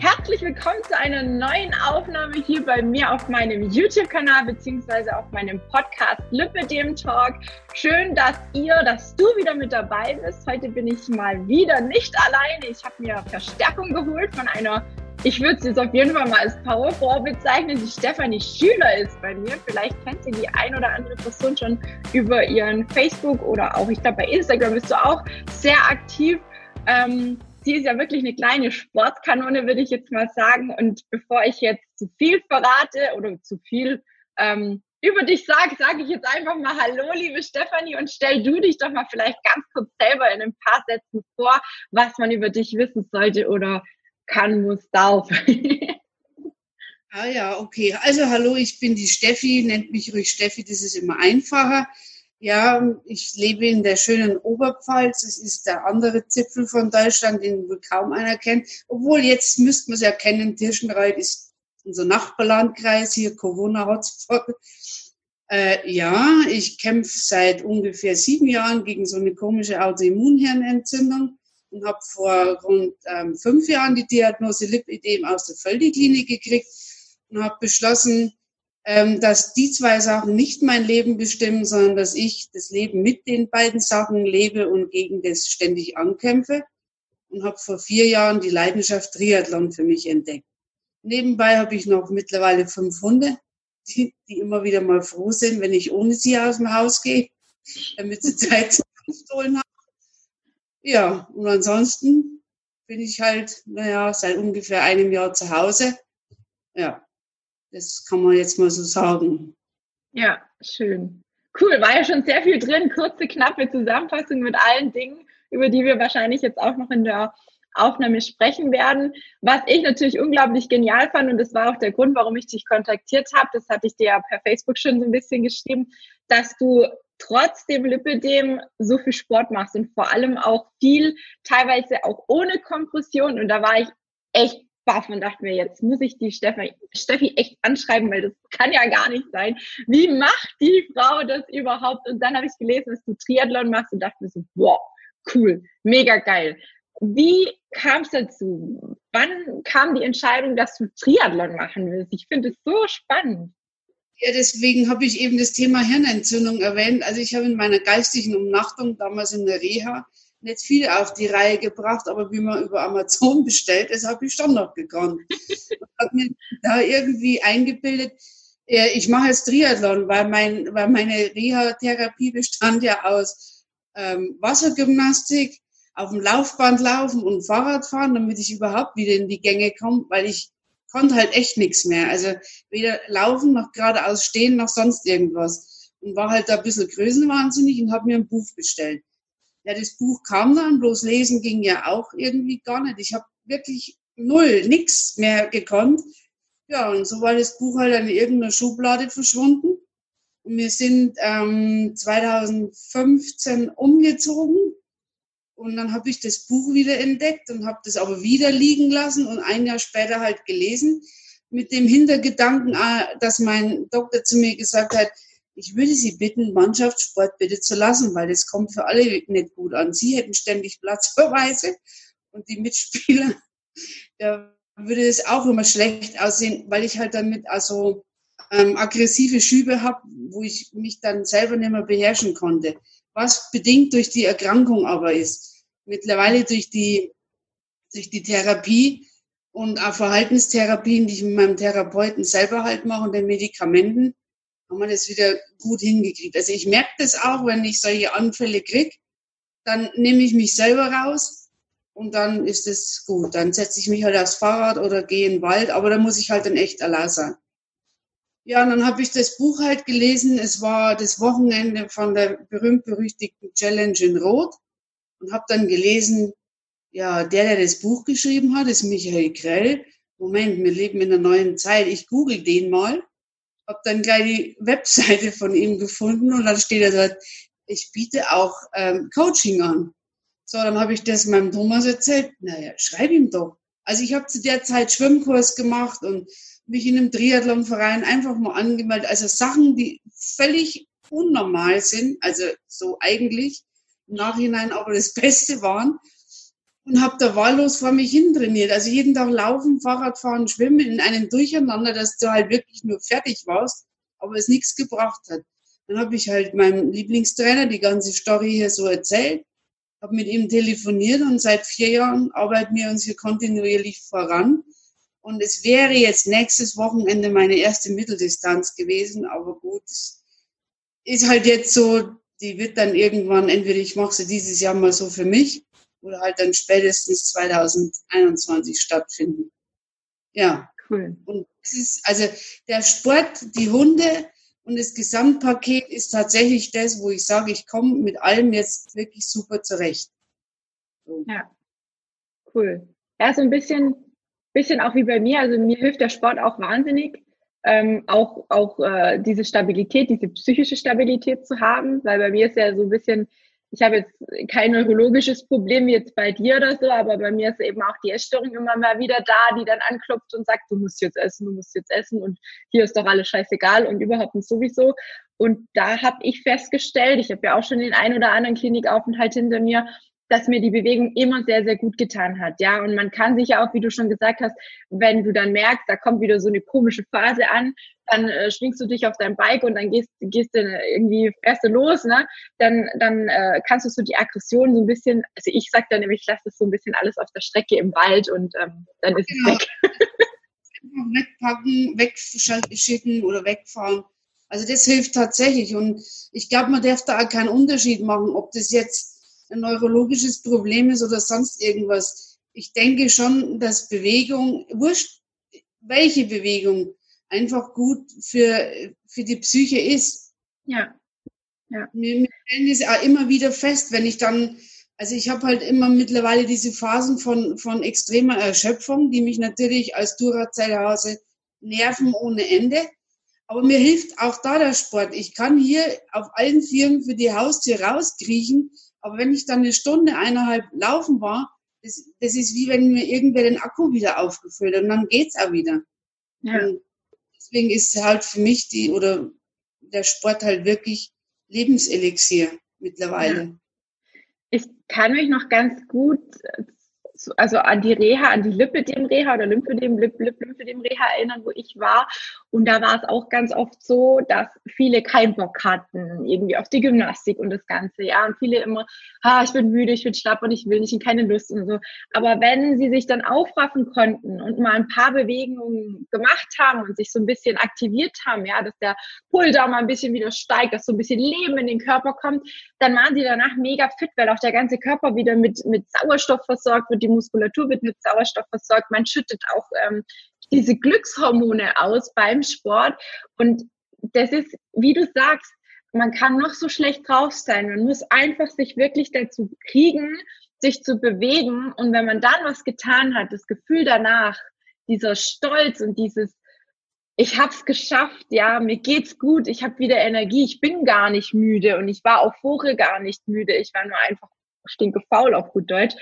Herzlich willkommen zu einer neuen Aufnahme hier bei mir auf meinem YouTube-Kanal beziehungsweise auf meinem Podcast Lipidem Talk. Schön, dass ihr, dass du wieder mit dabei bist. Heute bin ich mal wieder nicht alleine. Ich habe mir Verstärkung geholt von einer, ich würde sie jetzt auf jeden Fall mal als Powerfrau bezeichnen, die Stefanie Schüler ist bei mir. Vielleicht kennt ihr die ein oder andere Person schon über ihren Facebook oder auch, ich glaube, bei Instagram bist du auch sehr aktiv. Ähm, sie ist ja wirklich eine kleine Sportkanone, würde ich jetzt mal sagen. Und bevor ich jetzt zu viel verrate oder zu viel ähm, über dich sage, sage ich jetzt einfach mal Hallo, liebe Stefanie, und stell du dich doch mal vielleicht ganz kurz selber in ein paar Sätzen vor, was man über dich wissen sollte oder kann, muss, darf. ah ja, okay. Also hallo, ich bin die Steffi, nennt mich ruhig Steffi, das ist immer einfacher. Ja, ich lebe in der schönen Oberpfalz. Es ist der andere Zipfel von Deutschland, den wohl kaum einer kennt. Obwohl jetzt müsste man es ja kennen, Tirschenreuth ist unser Nachbarlandkreis, hier Corona-Hotspot. Äh, ja, ich kämpfe seit ungefähr sieben Jahren gegen so eine komische Autoimmunhirnentzündung und habe vor rund ähm, fünf Jahren die Diagnose Lipidem aus der Völdi-Klinik gekriegt und habe beschlossen, dass die zwei Sachen nicht mein Leben bestimmen, sondern dass ich das Leben mit den beiden Sachen lebe und gegen das ständig ankämpfe. Und habe vor vier Jahren die Leidenschaft Triathlon für mich entdeckt. Nebenbei habe ich noch mittlerweile fünf Hunde, die, die immer wieder mal froh sind, wenn ich ohne sie aus dem Haus gehe, damit sie Zeit zum Stohlen haben. Ja, und ansonsten bin ich halt, naja, seit ungefähr einem Jahr zu Hause. Ja, das kann man jetzt mal so sagen. Ja, schön. Cool, war ja schon sehr viel drin. Kurze, knappe Zusammenfassung mit allen Dingen, über die wir wahrscheinlich jetzt auch noch in der Aufnahme sprechen werden. Was ich natürlich unglaublich genial fand, und das war auch der Grund, warum ich dich kontaktiert habe, das hatte ich dir ja per Facebook schon so ein bisschen geschrieben, dass du trotzdem Lipidem so viel Sport machst und vor allem auch viel, teilweise auch ohne Kompression. Und da war ich echt baff und dachte mir, jetzt muss ich die Steffi, Steffi echt anschreiben, weil das kann ja gar nicht sein. Wie macht die Frau das überhaupt? Und dann habe ich gelesen, dass du Triathlon machst und dachte mir so, wow, cool, mega geil. Wie kam es dazu? Wann kam die Entscheidung, dass du Triathlon machen willst? Ich finde es so spannend. Ja, deswegen habe ich eben das Thema Hirnentzündung erwähnt. Also ich habe in meiner geistigen Umnachtung damals in der Reha nicht viel auf die Reihe gebracht, aber wie man über Amazon bestellt, das habe ich schon noch gekonnt. Ich habe mir da irgendwie eingebildet, ich mache jetzt Triathlon, weil, mein, weil meine Reha-Therapie bestand ja aus ähm, Wassergymnastik, auf dem Laufband laufen und Fahrrad fahren, damit ich überhaupt wieder in die Gänge komme, weil ich konnte halt echt nichts mehr. Also weder laufen noch geradeaus stehen noch sonst irgendwas. Und war halt da ein bisschen größenwahnsinnig und habe mir ein Buch bestellt. Ja, das Buch kam dann, bloß lesen ging ja auch irgendwie gar nicht. Ich habe wirklich null, nix mehr gekonnt. Ja, und so war das Buch halt in irgendeiner Schublade verschwunden. Und wir sind ähm, 2015 umgezogen. Und dann habe ich das Buch wieder entdeckt und habe das aber wieder liegen lassen und ein Jahr später halt gelesen mit dem Hintergedanken, ah, dass mein Doktor zu mir gesagt hat, ich würde Sie bitten, Mannschaftssport bitte zu lassen, weil das kommt für alle nicht gut an. Sie hätten ständig Platzverweise und die Mitspieler, da würde es auch immer schlecht aussehen, weil ich halt damit also ähm, aggressive Schübe habe, wo ich mich dann selber nicht mehr beherrschen konnte. Was bedingt durch die Erkrankung aber ist. Mittlerweile durch die, durch die Therapie und auch Verhaltenstherapien, die ich mit meinem Therapeuten selber halt mache und den Medikamenten, haben wir das wieder gut hingekriegt. Also ich merke das auch, wenn ich solche Anfälle kriege, dann nehme ich mich selber raus und dann ist es gut. Dann setze ich mich halt aufs Fahrrad oder gehe in den Wald, aber da muss ich halt dann echt allein sein. Ja, und dann habe ich das Buch halt gelesen. Es war das Wochenende von der berühmt-berüchtigten Challenge in Rot und habe dann gelesen, ja, der, der das Buch geschrieben hat, ist Michael Grell. Moment, wir leben in einer neuen Zeit. Ich google den mal habe dann gleich die Webseite von ihm gefunden und dann steht er dort, ich biete auch ähm, Coaching an. So, dann habe ich das meinem Thomas erzählt. Naja, schreib ihm doch. Also ich habe zu der Zeit Schwimmkurs gemacht und mich in einem Triathlonverein einfach mal angemeldet. Also Sachen, die völlig unnormal sind, also so eigentlich im Nachhinein aber das Beste waren. Und habe da wahllos vor mich hin trainiert. Also jeden Tag laufen, Fahrrad fahren, schwimmen in einem Durcheinander, dass du halt wirklich nur fertig warst, aber es nichts gebracht hat. Dann habe ich halt meinem Lieblingstrainer die ganze Story hier so erzählt, habe mit ihm telefoniert und seit vier Jahren arbeiten wir uns hier kontinuierlich voran. Und es wäre jetzt nächstes Wochenende meine erste Mitteldistanz gewesen, aber gut, ist halt jetzt so, die wird dann irgendwann, entweder ich mache sie dieses Jahr mal so für mich oder halt dann spätestens 2021 stattfinden. Ja. Cool. Und es ist, also der Sport, die Hunde und das Gesamtpaket ist tatsächlich das, wo ich sage, ich komme mit allem jetzt wirklich super zurecht. So. Ja. Cool. Ja, so ein bisschen, bisschen auch wie bei mir. Also mir hilft der Sport auch wahnsinnig. Ähm, auch auch äh, diese Stabilität, diese psychische Stabilität zu haben, weil bei mir ist ja so ein bisschen, ich habe jetzt kein neurologisches Problem jetzt bei dir oder so, aber bei mir ist eben auch die Essstörung immer mal wieder da, die dann anklopft und sagt, du musst jetzt essen, du musst jetzt essen und hier ist doch alles scheißegal und überhaupt nicht sowieso. Und da habe ich festgestellt, ich habe ja auch schon den ein oder anderen Klinikaufenthalt hinter mir, dass mir die Bewegung immer sehr, sehr gut getan hat. Ja, und man kann sich ja auch, wie du schon gesagt hast, wenn du dann merkst, da kommt wieder so eine komische Phase an, dann äh, schwingst du dich auf dein Bike und dann gehst, gehst du irgendwie fährst du los, ne? Dann, dann äh, kannst du so die Aggression so ein bisschen, also ich sag dann nämlich, lass das so ein bisschen alles auf der Strecke im Wald und ähm, dann ist genau. es weg. Einfach wegpacken, wegschicken oder wegfahren. Also das hilft tatsächlich und ich glaube, man darf da auch keinen Unterschied machen, ob das jetzt ein neurologisches Problem ist oder sonst irgendwas. Ich denke schon, dass Bewegung, wurscht, welche Bewegung einfach gut für, für die Psyche ist. Ja. ja. Wir, wir stellen das auch immer wieder fest, wenn ich dann, also ich habe halt immer mittlerweile diese Phasen von, von extremer Erschöpfung, die mich natürlich als Duracell-Hase nerven ohne Ende. Aber mir hilft auch da der Sport. Ich kann hier auf allen Vieren für die Haustür rauskriechen aber wenn ich dann eine Stunde, eineinhalb laufen war, das, das ist wie wenn mir irgendwer den Akku wieder aufgefüllt hat und dann geht's auch wieder. Ja. Und deswegen ist halt für mich die oder der Sport halt wirklich Lebenselixier mittlerweile. Ja. Ich kann mich noch ganz gut also an die Reha, an die Lipidem-Reha oder Lymphedem, Lip, Lip, Lymphedem-Reha erinnern, wo ich war. Und da war es auch ganz oft so, dass viele keinen Bock hatten, irgendwie auf die Gymnastik und das Ganze. Ja, und viele immer, ah, ich bin müde, ich bin schlapp und ich will nicht und keine Lust und so. Aber wenn sie sich dann aufraffen konnten und mal ein paar Bewegungen gemacht haben und sich so ein bisschen aktiviert haben, ja, dass der Pull da mal ein bisschen wieder steigt, dass so ein bisschen Leben in den Körper kommt, dann waren sie danach mega fit, weil auch der ganze Körper wieder mit, mit Sauerstoff versorgt wird, die Muskulatur wird mit Sauerstoff versorgt, man schüttet auch ähm, diese Glückshormone aus beim Sport. Und das ist, wie du sagst, man kann noch so schlecht drauf sein. Man muss einfach sich wirklich dazu kriegen, sich zu bewegen. Und wenn man dann was getan hat, das Gefühl danach, dieser Stolz und dieses, ich hab's geschafft, ja, mir geht's gut, ich habe wieder Energie, ich bin gar nicht müde und ich war auch vorher gar nicht müde, ich war nur einfach stinke faul auf gut Deutsch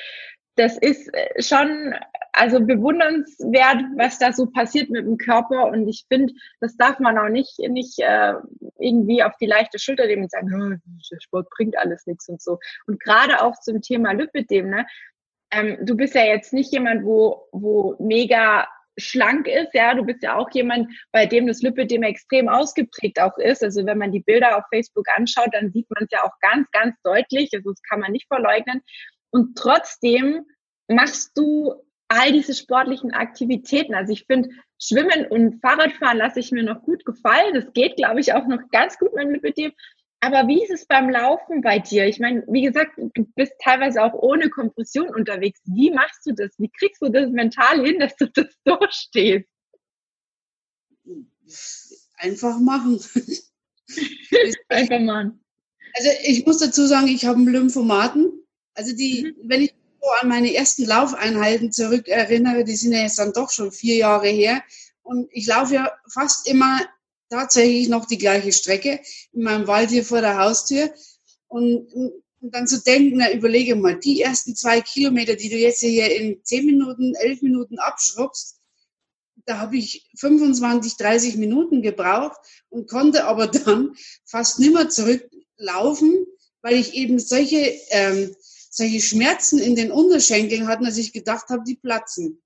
das ist äh, schon also bewundernswert, was da so passiert mit dem Körper. Und ich finde, das darf man auch nicht, nicht äh, irgendwie auf die leichte Schulter nehmen und sagen, der Sport bringt alles nichts und so. Und gerade auch zum Thema Lipidem, ne? Ähm, du bist ja jetzt nicht jemand, wo, wo mega schlank ist, ja, du bist ja auch jemand, bei dem das Lipidem extrem ausgeprägt auch ist. Also wenn man die Bilder auf Facebook anschaut, dann sieht man es ja auch ganz, ganz deutlich. Also das kann man nicht verleugnen. Und trotzdem machst du all diese sportlichen Aktivitäten. Also ich finde, Schwimmen und Fahrradfahren lasse ich mir noch gut gefallen. Das geht, glaube ich, auch noch ganz gut mit dir. Aber wie ist es beim Laufen bei dir? Ich meine, wie gesagt, du bist teilweise auch ohne Kompression unterwegs. Wie machst du das? Wie kriegst du das mental hin, dass du das durchstehst? Einfach machen. Einfach machen. Also ich muss dazu sagen, ich habe einen Lymphomaten. Also die, mhm. wenn ich so an meine ersten Laufeinheiten zurück erinnere, die sind ja jetzt dann doch schon vier Jahre her. Und ich laufe ja fast immer tatsächlich noch die gleiche Strecke in meinem Wald hier vor der Haustür. Und, und dann zu denken, na, überlege mal, die ersten zwei Kilometer, die du jetzt hier in zehn Minuten, elf Minuten abschrubbst, da habe ich 25, 30 Minuten gebraucht und konnte aber dann fast nimmer zurücklaufen, weil ich eben solche ähm, solche Schmerzen in den Unterschenkeln hatten, dass ich gedacht habe, die platzen.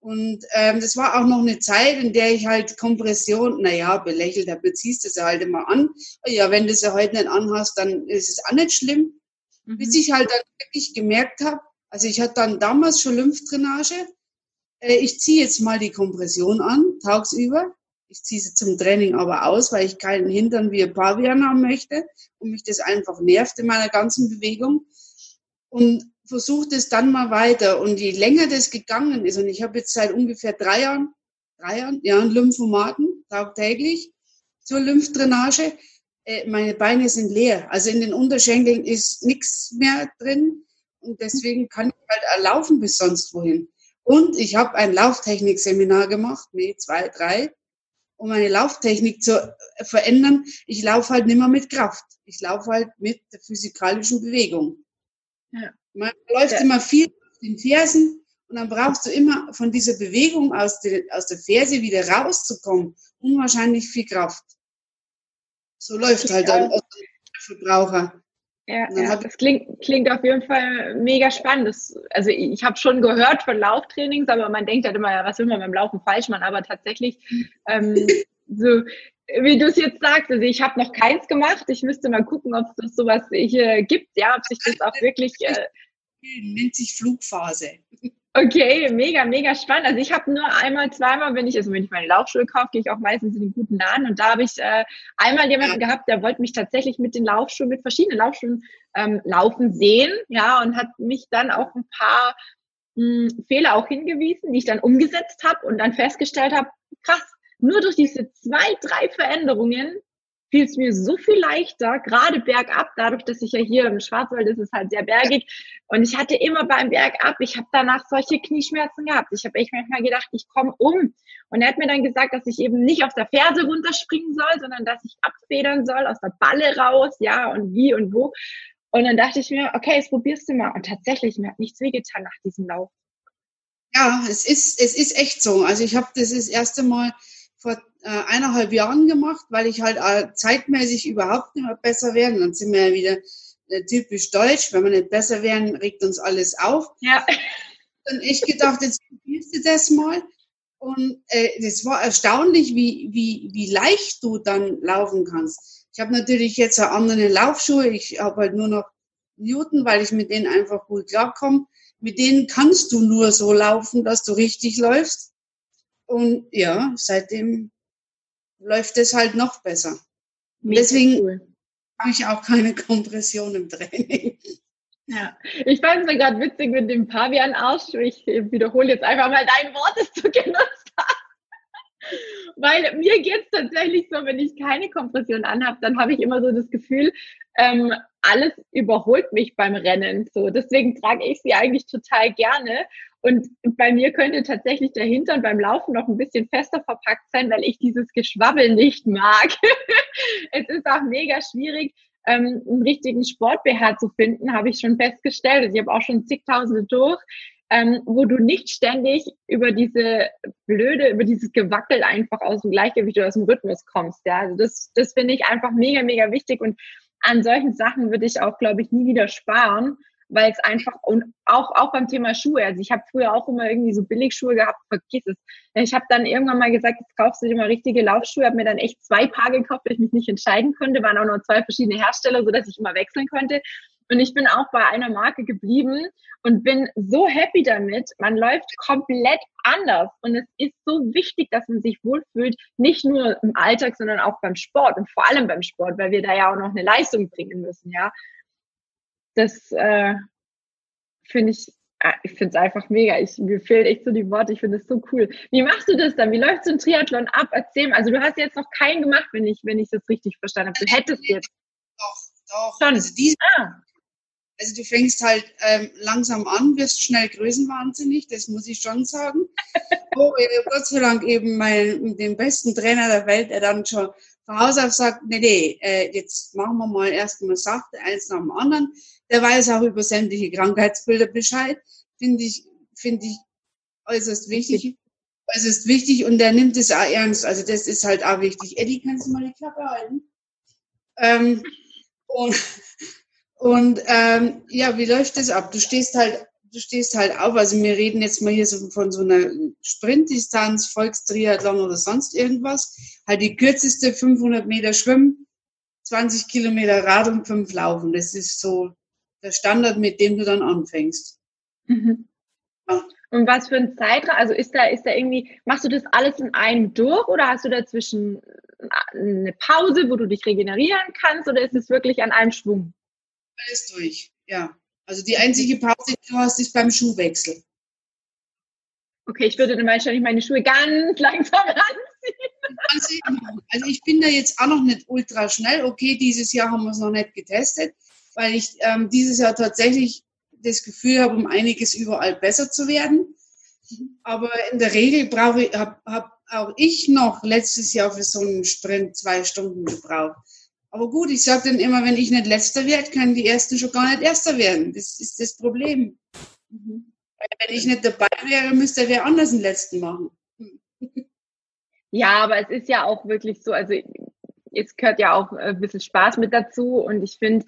Und ähm, das war auch noch eine Zeit, in der ich halt Kompression, naja, belächelt, da beziehst du sie halt immer an. Ja, wenn du sie heute nicht anhast, dann ist es auch nicht schlimm. Mhm. Bis ich halt dann wirklich gemerkt habe, also ich hatte dann damals schon Lymphdrainage. Äh, ich ziehe jetzt mal die Kompression an, tagsüber. Ich ziehe sie zum Training aber aus, weil ich keinen Hintern wie ein Pavian haben möchte und mich das einfach nervt in meiner ganzen Bewegung. Und versucht es dann mal weiter. Und je länger das gegangen ist, und ich habe jetzt seit ungefähr drei Jahren, drei Jahren, ja, Lymphomaten tagtäglich zur Lymphdrainage, äh, meine Beine sind leer. Also in den Unterschenkeln ist nichts mehr drin. Und deswegen kann ich halt laufen bis sonst wohin. Und ich habe ein Lauftechnik-Seminar gemacht, nee, zwei, drei, um meine Lauftechnik zu verändern. Ich laufe halt nicht mehr mit Kraft. Ich laufe halt mit der physikalischen Bewegung. Ja. Man läuft ja. immer viel auf den Fersen und dann brauchst du immer von dieser Bewegung aus der, aus der Ferse wieder rauszukommen, unwahrscheinlich viel Kraft. So läuft halt ein Verbraucher. Ja, ja das klingt, klingt auf jeden Fall mega spannend. Das, also ich habe schon gehört von Lauftrainings, aber man denkt halt immer, ja, was will man beim Laufen falsch machen? Aber tatsächlich, ähm, so wie du es jetzt sagst, also ich habe noch keins gemacht. Ich müsste mal gucken, ob es sowas hier gibt, ja, ob sich das auch wirklich. Äh, nennt sich Flugphase. Okay, mega, mega spannend. Also ich habe nur einmal, zweimal, wenn ich, also wenn ich meine Laufschuhe kaufe, gehe ich auch meistens in den guten Laden und da habe ich äh, einmal jemanden gehabt, der wollte mich tatsächlich mit den Laufschuhen, mit verschiedenen Laufschuhen ähm, laufen sehen, ja, und hat mich dann auf ein paar mh, hm, Fehler auch hingewiesen, die ich dann umgesetzt habe und dann festgestellt habe, krass, nur durch diese zwei, drei Veränderungen fiel es mir so viel leichter, gerade bergab, dadurch, dass ich ja hier im Schwarzwald ist, ist halt sehr bergig. Und ich hatte immer beim Bergab, ich habe danach solche Knieschmerzen gehabt. Ich habe echt manchmal gedacht, ich komme um. Und er hat mir dann gesagt, dass ich eben nicht auf der Ferse runterspringen soll, sondern dass ich abfedern soll, aus der Balle raus, ja, und wie und wo. Und dann dachte ich mir, okay, jetzt probierst du mal. Und tatsächlich, mir hat nichts wehgetan nach diesem Lauf. Ja, es ist, es ist echt so. Also ich habe das das erste Mal vor äh, eineinhalb Jahren gemacht, weil ich halt äh, zeitmäßig überhaupt nicht mehr besser werden. Dann sind wir ja wieder äh, typisch deutsch. Wenn wir nicht besser werden, regt uns alles auf. Ja. Dann ich gedacht, jetzt probierst du das mal. Und äh, das war erstaunlich, wie, wie, wie leicht du dann laufen kannst. Ich habe natürlich jetzt eine andere Laufschuhe. Ich habe halt nur noch Newton, weil ich mit denen einfach gut klarkomme. Mit denen kannst du nur so laufen, dass du richtig läufst. Und ja, seitdem läuft es halt noch besser. Deswegen cool. habe ich auch keine Kompression im Training. Ja, ich fand es gerade witzig mit dem Pavian-Arsch. Ich wiederhole jetzt einfach mal dein Wort, das du genutzt hast. Weil mir geht es tatsächlich so, wenn ich keine Kompression anhabe, dann habe ich immer so das Gefühl, ähm, alles überholt mich beim Rennen. So, deswegen trage ich sie eigentlich total gerne. Und bei mir könnte tatsächlich der Hintern beim Laufen noch ein bisschen fester verpackt sein, weil ich dieses Geschwabbel nicht mag. es ist auch mega schwierig, ähm, einen richtigen Sport-BH zu finden, habe ich schon festgestellt. Also ich habe auch schon zigtausende durch, ähm, wo du nicht ständig über diese blöde, über dieses Gewackel einfach aus dem Gleichgewicht oder aus dem Rhythmus kommst. Ja, also das, das finde ich einfach mega, mega wichtig und an solchen Sachen würde ich auch, glaube ich, nie wieder sparen, weil es einfach und auch auch beim Thema Schuhe. Also ich habe früher auch immer irgendwie so Billigschuhe gehabt, vergiss es. Ich habe dann irgendwann mal gesagt, jetzt kaufst du dir mal richtige Laufschuhe, habe mir dann echt zwei Paar gekauft, weil ich mich nicht entscheiden konnte, waren auch nur zwei verschiedene Hersteller, so dass ich immer wechseln konnte. Und ich bin auch bei einer Marke geblieben und bin so happy damit. Man läuft komplett anders. Und es ist so wichtig, dass man sich wohlfühlt, nicht nur im Alltag, sondern auch beim Sport und vor allem beim Sport, weil wir da ja auch noch eine Leistung bringen müssen, ja. Das äh, finde ich, ah, ich finde es einfach mega. Ich, mir fehlen echt so die Worte. Ich finde es so cool. Wie machst du das dann? Wie läuft so ein Triathlon ab? Erzähl mal. Also du hast jetzt noch keinen gemacht, wenn ich, wenn ich das richtig verstanden habe. Du hättest jetzt. Doch, doch. Schon. Also diese, ah. Also du fängst halt ähm, langsam an, wirst schnell größenwahnsinnig, das muss ich schon sagen. oh, Gott sei Dank eben mein, den besten Trainer der Welt, der dann schon von Haus auf sagt, nee, nee, äh, jetzt machen wir mal erstmal sachte, eins nach dem anderen. Der weiß auch über sämtliche Krankheitsbilder Bescheid. Finde ich, finde ich äußerst wichtig. Äußerst wichtig und der nimmt es auch ernst. Also das ist halt auch wichtig. Eddie, kannst du mal die Klappe halten? Ähm, und Und ähm, ja, wie läuft das ab? Du stehst halt, du stehst halt auf. Also wir reden jetzt mal hier so von so einer Sprintdistanz, Volkstriathlon oder sonst irgendwas. Halt die kürzeste 500 Meter Schwimmen, 20 Kilometer Rad und 5 Laufen. Das ist so der Standard, mit dem du dann anfängst. Mhm. Ja. Und was für ein Zeitraum? Also ist da, ist da irgendwie, machst du das alles in einem durch oder hast du dazwischen eine Pause, wo du dich regenerieren kannst oder ist es wirklich an einem Schwung? Alles durch, ja. Also die einzige Pause, die du hast, ist beim Schuhwechsel. Okay, ich würde dann wahrscheinlich meine Schuhe ganz langsam anziehen. Also ich bin da jetzt auch noch nicht ultra schnell. Okay, dieses Jahr haben wir es noch nicht getestet, weil ich ähm, dieses Jahr tatsächlich das Gefühl habe, um einiges überall besser zu werden. Aber in der Regel brauche ich, habe hab auch ich noch letztes Jahr für so einen Sprint zwei Stunden gebraucht. Aber gut, ich sage dann immer, wenn ich nicht letzter werde, können die Ersten schon gar nicht Erster werden. Das ist das Problem. Mhm. Wenn ich nicht dabei wäre, müsste wer anders den Letzten machen. Ja, aber es ist ja auch wirklich so, also es gehört ja auch ein bisschen Spaß mit dazu und ich finde,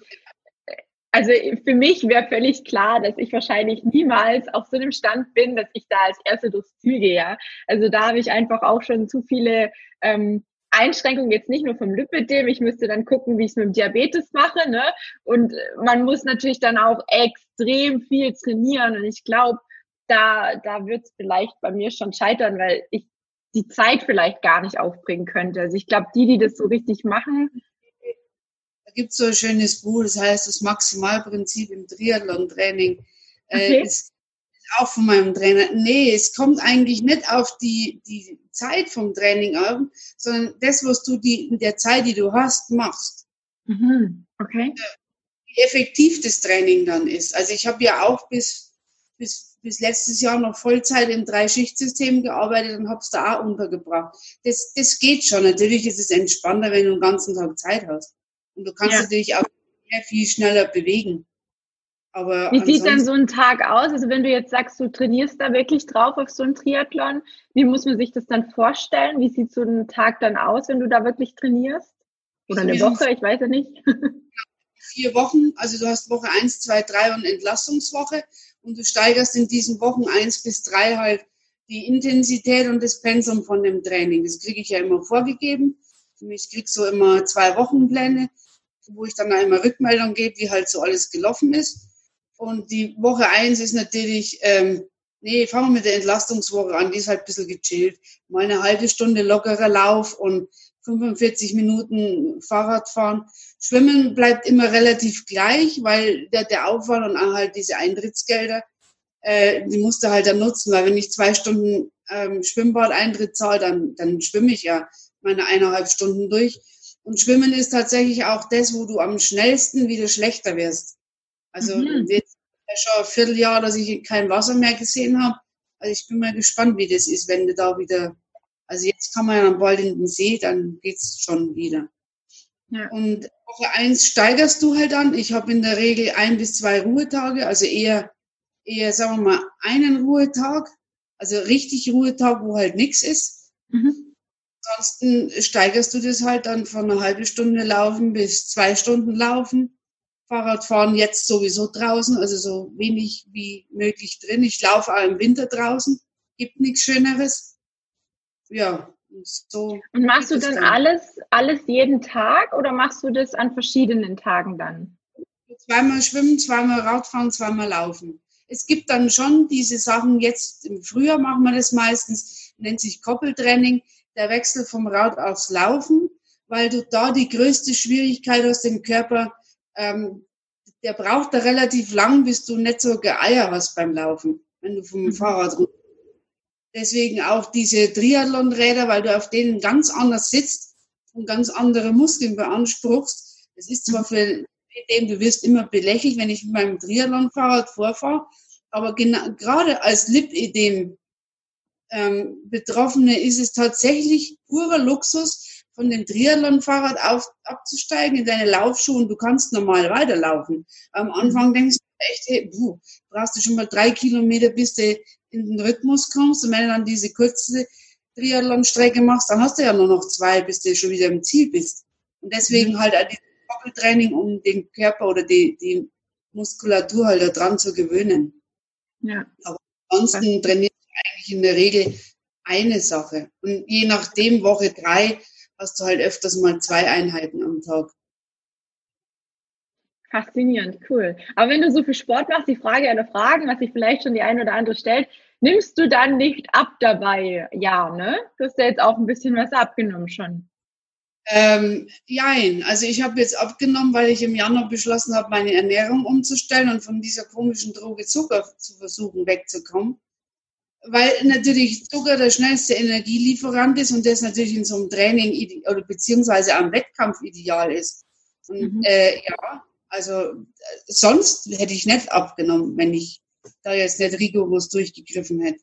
also für mich wäre völlig klar, dass ich wahrscheinlich niemals auf so einem Stand bin, dass ich da als Erste durchs Ziel gehe. Also da habe ich einfach auch schon zu viele ähm, Einschränkungen jetzt nicht nur vom Lipidem, ich müsste dann gucken, wie ich es mit dem Diabetes mache, ne? Und man muss natürlich dann auch extrem viel trainieren. Und ich glaube, da, da wird es vielleicht bei mir schon scheitern, weil ich die Zeit vielleicht gar nicht aufbringen könnte. Also ich glaube, die, die das so richtig machen. Gibt so ein schönes Buch, das heißt das Maximalprinzip im Triathlon-Training. Äh, okay. Äh, auch von meinem Trainer. Nee, es kommt eigentlich nicht auf die, die Zeit vom Training an, sondern das, was du die, in der Zeit, die du hast, machst. Mhm. Okay. Wie effektiv das Training dann ist. Also ich habe ja auch bis, bis, bis letztes Jahr noch Vollzeit im Drei-Schicht-System gearbeitet und habe es da auch untergebracht. Das, das geht schon. Natürlich ist es entspannter, wenn du den ganzen Tag Zeit hast. Und du kannst ja. natürlich auch viel schneller bewegen. Aber wie sieht denn so ein Tag aus? Also wenn du jetzt sagst, du trainierst da wirklich drauf auf so einen Triathlon, wie muss man sich das dann vorstellen? Wie sieht so ein Tag dann aus, wenn du da wirklich trainierst? Oder eine Woche, ich weiß ja nicht. Vier Wochen, also du hast Woche eins, zwei, drei und Entlastungswoche und du steigerst in diesen Wochen eins bis drei halt die Intensität und das Pensum von dem Training. Das kriege ich ja immer vorgegeben. Ich kriege so immer zwei Wochenpläne, wo ich dann immer Rückmeldung gebe, wie halt so alles gelaufen ist. Und die Woche eins ist natürlich, ähm, nee, fangen wir mit der Entlastungswoche an, die ist halt ein bisschen gechillt. Mal eine halbe Stunde lockerer Lauf und 45 Minuten Fahrradfahren. Schwimmen bleibt immer relativ gleich, weil der, der Aufwand und halt diese Eintrittsgelder, äh, die musst du halt dann nutzen, weil wenn ich zwei Stunden ähm, Schwimmbad-Eintritt zahle, dann, dann schwimme ich ja meine eineinhalb Stunden durch. Und Schwimmen ist tatsächlich auch das, wo du am schnellsten wieder schlechter wirst. Also mhm. jetzt schon ein Vierteljahr, dass ich kein Wasser mehr gesehen habe. Also ich bin mal gespannt, wie das ist, wenn du da wieder, also jetzt kann man ja bald in den See, dann geht's schon wieder. Ja. Und Woche eins steigerst du halt an. Ich habe in der Regel ein bis zwei Ruhetage, also eher, eher, sagen wir mal, einen Ruhetag, also richtig Ruhetag, wo halt nichts ist. Mhm. Ansonsten steigerst du das halt dann von einer halben Stunde laufen bis zwei Stunden laufen. Fahrradfahren jetzt sowieso draußen, also so wenig wie möglich drin. Ich laufe auch im Winter draußen, gibt nichts Schöneres. Ja, so. Und machst du dann, dann alles, alles jeden Tag oder machst du das an verschiedenen Tagen dann? Zweimal schwimmen, zweimal Radfahren, zweimal laufen. Es gibt dann schon diese Sachen, jetzt im Frühjahr machen wir das meistens, nennt sich Koppeltraining, der Wechsel vom Rad aufs Laufen, weil du da die größte Schwierigkeit hast, den Körper ähm, der braucht da relativ lang, bis du nicht so Geeier hast beim Laufen, wenn du vom mhm. Fahrrad runter. Deswegen auch diese Triathlon-Räder, weil du auf denen ganz anders sitzt und ganz andere Muskeln beanspruchst. Das ist zwar für den, du wirst immer belächelt, wenn ich mit meinem Triathlon-Fahrrad vorfahre, aber genau, gerade als Lipidem ähm, Betroffene ist es tatsächlich purer Luxus, von dem Triathlon-Fahrrad auf, abzusteigen in deine Laufschuhe und du kannst normal weiterlaufen. Am Anfang denkst du echt, hey, du brauchst du schon mal drei Kilometer, bis du in den Rhythmus kommst. Und wenn du dann diese kurze Triathlon-Strecke machst, dann hast du ja nur noch zwei, bis du schon wieder im Ziel bist. Und deswegen mhm. halt auch die Doppeltraining, um den Körper oder die, die Muskulatur halt da dran zu gewöhnen. Ja. Aber ansonsten trainiere ich eigentlich in der Regel eine Sache. Und je nachdem, Woche drei, hast du halt öfters mal zwei Einheiten am Tag. Faszinierend, cool. Aber wenn du so viel Sport machst, die Frage aller Fragen, was sich vielleicht schon die eine oder andere stellt, nimmst du dann nicht ab dabei? Ja, ne? Du hast ja jetzt auch ein bisschen was abgenommen schon. Ähm, jein, also ich habe jetzt abgenommen, weil ich im Januar beschlossen habe, meine Ernährung umzustellen und von dieser komischen Droge Zucker zu versuchen wegzukommen. Weil natürlich Zucker der schnellste Energielieferant ist und das natürlich in so einem Training oder beziehungsweise am Wettkampf ideal ist. Und mhm. äh, ja, also äh, sonst hätte ich nicht abgenommen, wenn ich da jetzt nicht rigoros durchgegriffen hätte.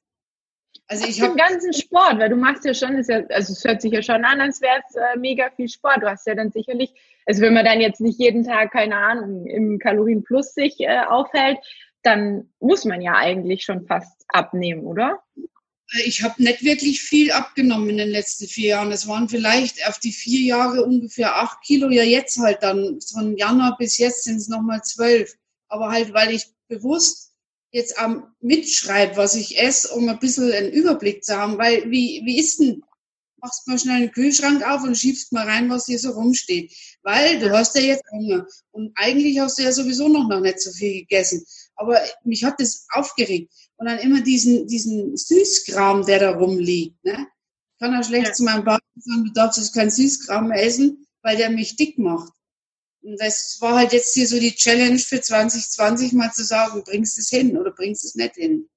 Also ich habe ganzen Sport, weil du machst ja schon, ja, also es hört sich ja schon an, als wäre es äh, mega viel Sport. Du hast ja dann sicherlich, also wenn man dann jetzt nicht jeden Tag, keine Ahnung, im Kalorienplus sich äh, aufhält, dann muss man ja eigentlich schon fast abnehmen, oder? Ich habe nicht wirklich viel abgenommen in den letzten vier Jahren. Es waren vielleicht auf die vier Jahre ungefähr acht Kilo. Ja, jetzt halt dann von Januar bis jetzt sind es nochmal zwölf. Aber halt, weil ich bewusst jetzt am mitschreibe, was ich esse, um ein bisschen einen Überblick zu haben. Weil wie, wie ist denn, machst mal schnell einen Kühlschrank auf und schiebst mal rein, was hier so rumsteht. Weil du hast ja jetzt Hunger. Und eigentlich hast du ja sowieso noch, noch nicht so viel gegessen. Aber mich hat das aufgeregt. Und dann immer diesen, diesen Süßkram, der da rumliegt. Ne? Ich kann auch schlecht ja. zu meinem Partner sagen, du darfst jetzt kein Süßkram essen, weil der mich dick macht. Und das war halt jetzt hier so die Challenge für 2020, mal zu sagen, bringst es hin oder bringst es nicht hin.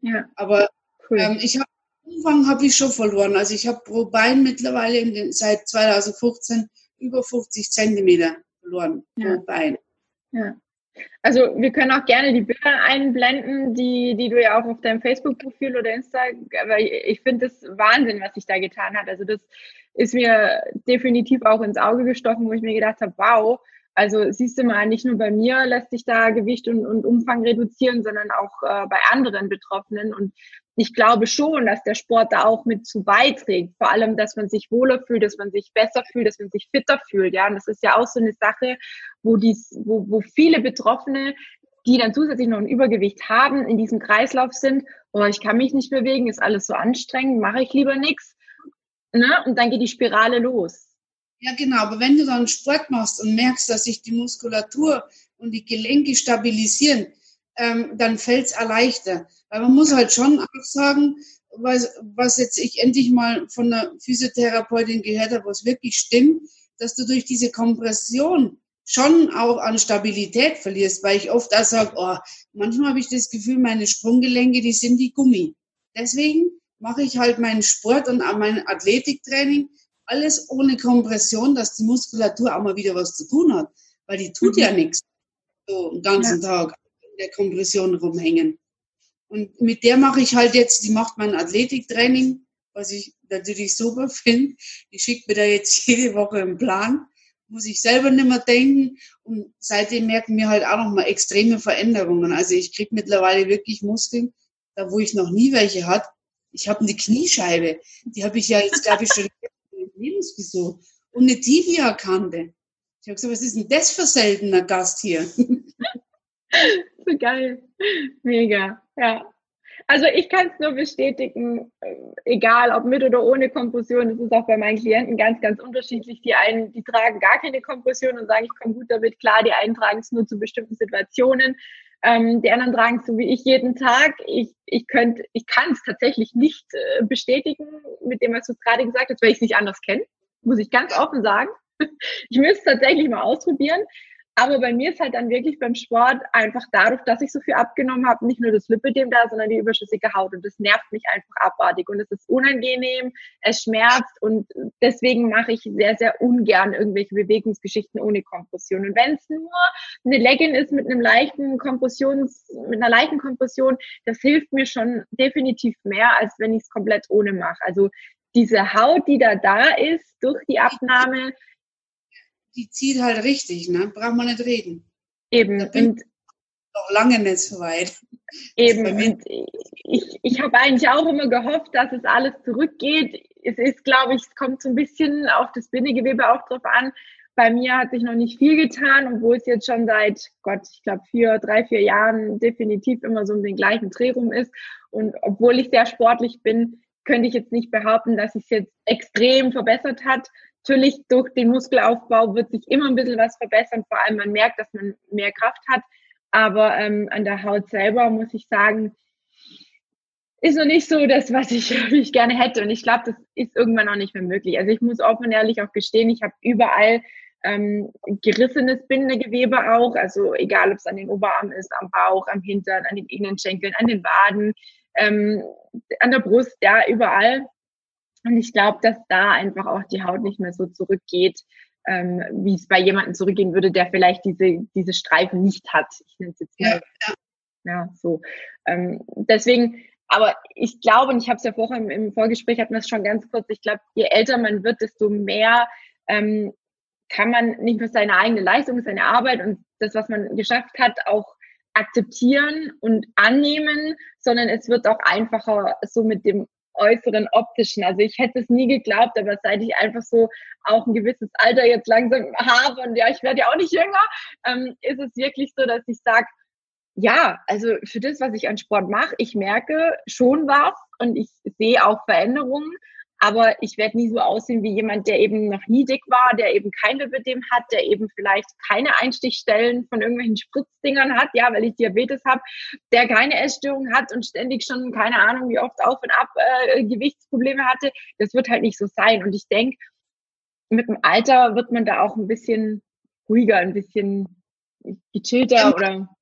Ja. Aber cool. ähm, ich habe Umfang habe ich schon verloren. Also ich habe pro Bein mittlerweile den, seit 2015 über 50 Zentimeter verloren ja. pro Bein. Ja. Also wir können auch gerne die Bilder einblenden, die, die du ja auch auf deinem Facebook-Profil oder Insta, aber ich finde das Wahnsinn, was sich da getan hat. Also das ist mir definitiv auch ins Auge gestochen, wo ich mir gedacht habe, wow, also siehst du mal, nicht nur bei mir lässt sich da Gewicht und, und Umfang reduzieren, sondern auch äh, bei anderen Betroffenen. Und ich glaube schon, dass der Sport da auch mit zu beiträgt. Vor allem, dass man sich wohler fühlt, dass man sich besser fühlt, dass man sich fitter fühlt. Ja, und das ist ja auch so eine Sache, wo dies, wo, wo viele Betroffene, die dann zusätzlich noch ein Übergewicht haben, in diesem Kreislauf sind. Oh, ich kann mich nicht bewegen, ist alles so anstrengend, mache ich lieber nichts. Ne? Und dann geht die Spirale los. Ja, genau. Aber wenn du dann Sport machst und merkst, dass sich die Muskulatur und die Gelenke stabilisieren, ähm, dann fällt es leichter. Weil man muss halt schon auch sagen, was, was jetzt ich endlich mal von der Physiotherapeutin gehört habe, was wirklich stimmt, dass du durch diese Kompression schon auch an Stabilität verlierst, weil ich oft auch sage, oh, manchmal habe ich das Gefühl, meine Sprunggelenke, die sind wie Gummi. Deswegen mache ich halt meinen Sport und auch mein Athletiktraining alles ohne Kompression, dass die Muskulatur auch mal wieder was zu tun hat, weil die tut mhm. ja nichts so den ganzen ja. Tag der Kompression rumhängen. Und mit der mache ich halt jetzt, die macht mein Athletiktraining, was ich natürlich super finde. Die schickt mir da jetzt jede Woche einen Plan, muss ich selber nicht mehr denken. Und seitdem merken wir halt auch noch mal extreme Veränderungen. Also ich kriege mittlerweile wirklich Muskeln, da wo ich noch nie welche hatte. Ich habe eine Kniescheibe, die habe ich ja jetzt, glaube ich, schon Lebenswieso und eine Tibia-Kante. Ich habe gesagt, was ist denn das für seltener Gast hier? so geil. Mega, ja. Also ich kann es nur bestätigen, äh, egal ob mit oder ohne Kompression, das ist auch bei meinen Klienten ganz, ganz unterschiedlich. Die einen, die tragen gar keine Kompression und sagen, ich komme gut damit klar, die einen tragen es nur zu bestimmten Situationen. Ähm, die anderen tragen es so wie ich jeden Tag. Ich, ich könnte, ich kann es tatsächlich nicht äh, bestätigen mit dem, was du gerade gesagt hast, weil ich es nicht anders kenne, muss ich ganz offen sagen. Ich müsste es tatsächlich mal ausprobieren. Aber bei mir ist halt dann wirklich beim Sport einfach dadurch, dass ich so viel abgenommen habe, nicht nur das Lipödem da, sondern die überschüssige Haut. Und das nervt mich einfach abartig. Und es ist unangenehm, es schmerzt. Und deswegen mache ich sehr, sehr ungern irgendwelche Bewegungsgeschichten ohne Kompression. Und wenn es nur eine Legging ist mit einem leichten Kompressions, mit einer leichten Kompression, das hilft mir schon definitiv mehr, als wenn ich es komplett ohne mache. Also diese Haut, die da da ist durch die Abnahme, die zieht halt richtig, ne? Braucht man nicht reden. Eben. und noch lange nicht so weit. Eben. Und ich, ich habe eigentlich auch immer gehofft, dass es alles zurückgeht. Es ist, glaube ich, es kommt so ein bisschen auf das Bindegewebe auch drauf an. Bei mir hat sich noch nicht viel getan, obwohl es jetzt schon seit, Gott, ich glaube, vier, drei, vier Jahren definitiv immer so um den gleichen Dreh rum ist. Und obwohl ich sehr sportlich bin, könnte ich jetzt nicht behaupten, dass es jetzt extrem verbessert hat. Natürlich durch den Muskelaufbau wird sich immer ein bisschen was verbessern, vor allem man merkt, dass man mehr Kraft hat. Aber ähm, an der Haut selber muss ich sagen, ist noch nicht so das, was ich, ich gerne hätte. Und ich glaube, das ist irgendwann auch nicht mehr möglich. Also ich muss offen und ehrlich auch gestehen, ich habe überall ähm, gerissenes Bindegewebe auch. Also egal, ob es an den Oberarm ist, am Bauch, am Hintern, an den Innenschenkeln, an den Waden, ähm, an der Brust, ja, überall. Und ich glaube, dass da einfach auch die Haut nicht mehr so zurückgeht, ähm, wie es bei jemandem zurückgehen würde, der vielleicht diese, diese Streifen nicht hat. Ich nenne es jetzt mal. Ja, ja. ja so. Ähm, deswegen, aber ich glaube, und ich habe es ja vorher im, im, Vorgespräch hatten wir es schon ganz kurz, ich glaube, je älter man wird, desto mehr ähm, kann man nicht nur seine eigene Leistung, seine Arbeit und das, was man geschafft hat, auch akzeptieren und annehmen, sondern es wird auch einfacher so mit dem äußeren optischen. Also ich hätte es nie geglaubt, aber seit ich einfach so auch ein gewisses Alter jetzt langsam habe und ja, ich werde ja auch nicht jünger, ähm, ist es wirklich so, dass ich sage, ja, also für das, was ich an Sport mache, ich merke schon was und ich sehe auch Veränderungen aber ich werde nie so aussehen wie jemand, der eben noch nie dick war, der eben kein Lipidem hat, der eben vielleicht keine Einstichstellen von irgendwelchen Spritzdingern hat, ja, weil ich Diabetes habe, der keine Essstörung hat und ständig schon keine Ahnung, wie oft auf und ab äh, Gewichtsprobleme hatte. Das wird halt nicht so sein. Und ich denke, mit dem Alter wird man da auch ein bisschen ruhiger, ein bisschen gechillter oder.